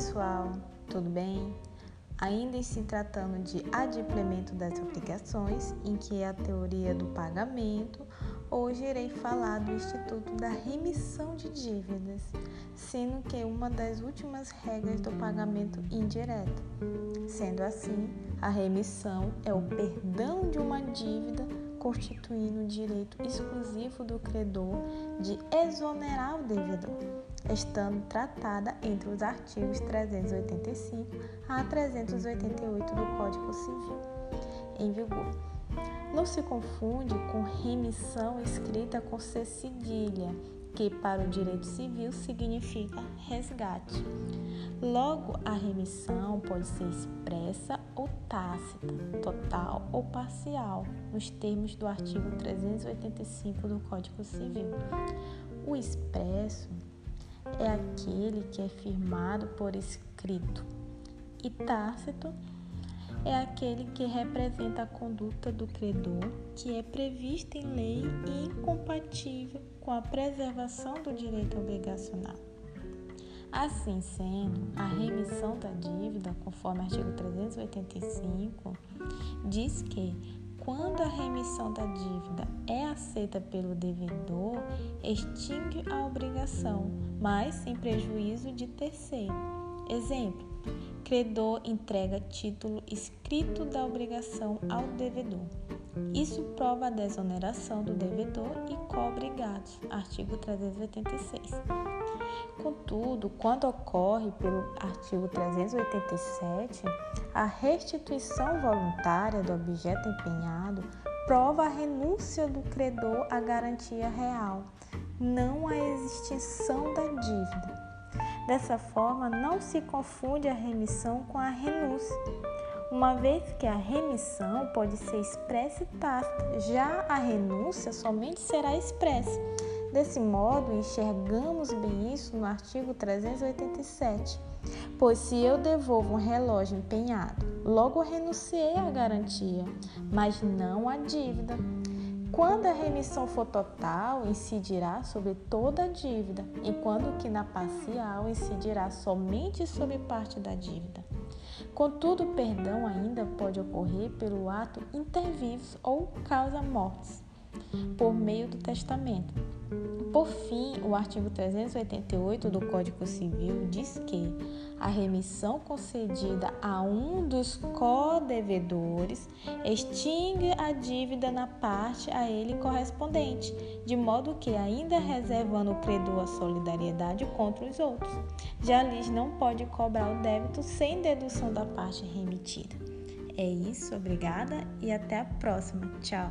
Pessoal, tudo bem? Ainda se tratando de adimplemento das obrigações, em que é a teoria do pagamento, hoje irei falar do Instituto da Remissão de Dívidas, sendo que é uma das últimas regras do pagamento indireto. Sendo assim, a remissão é o perdão de uma dívida constituindo o direito exclusivo do credor de exonerar o devedor, estando tratada entre os artigos 385 a 388 do Código Civil em vigor. Não se confunde com remissão escrita com C cedilha, que para o direito civil significa resgate. Logo, a remissão pode ser expressa ou tácita, total ou parcial, nos termos do artigo 385 do Código Civil. O expresso é aquele que é firmado por escrito, e tácito é aquele que representa a conduta do credor que é prevista em lei e incompatível com a preservação do direito obrigacional. Assim sendo, a remissão da dívida, conforme o artigo 385, diz que quando a remissão da dívida é aceita pelo devedor, extingue a obrigação, mas sem prejuízo de terceiro. Exemplo: credor entrega título escrito da obrigação ao devedor. Isso prova a desoneração do devedor e cobre gastos. Artigo 386. Contudo, quando ocorre pelo artigo 387, a restituição voluntária do objeto empenhado prova a renúncia do credor à garantia real, não a extinção da dívida. Dessa forma, não se confunde a remissão com a renúncia, uma vez que a remissão pode ser expressa e tácita, já a renúncia somente será expressa. Desse modo, enxergamos bem isso no artigo 387. Pois se eu devolvo um relógio empenhado, logo renunciei à garantia, mas não à dívida. Quando a remissão for total, incidirá sobre toda a dívida, enquanto que na parcial incidirá somente sobre parte da dívida. Contudo, perdão ainda pode ocorrer pelo ato intervivos ou causa mortes, por meio do testamento. Por fim, o artigo 388 do Código Civil diz que a remissão concedida a um dos co-devedores extingue a dívida na parte a ele correspondente, de modo que, ainda reservando o credor a solidariedade contra os outros, já lhes não pode cobrar o débito sem dedução da parte remitida. É isso, obrigada e até a próxima. Tchau.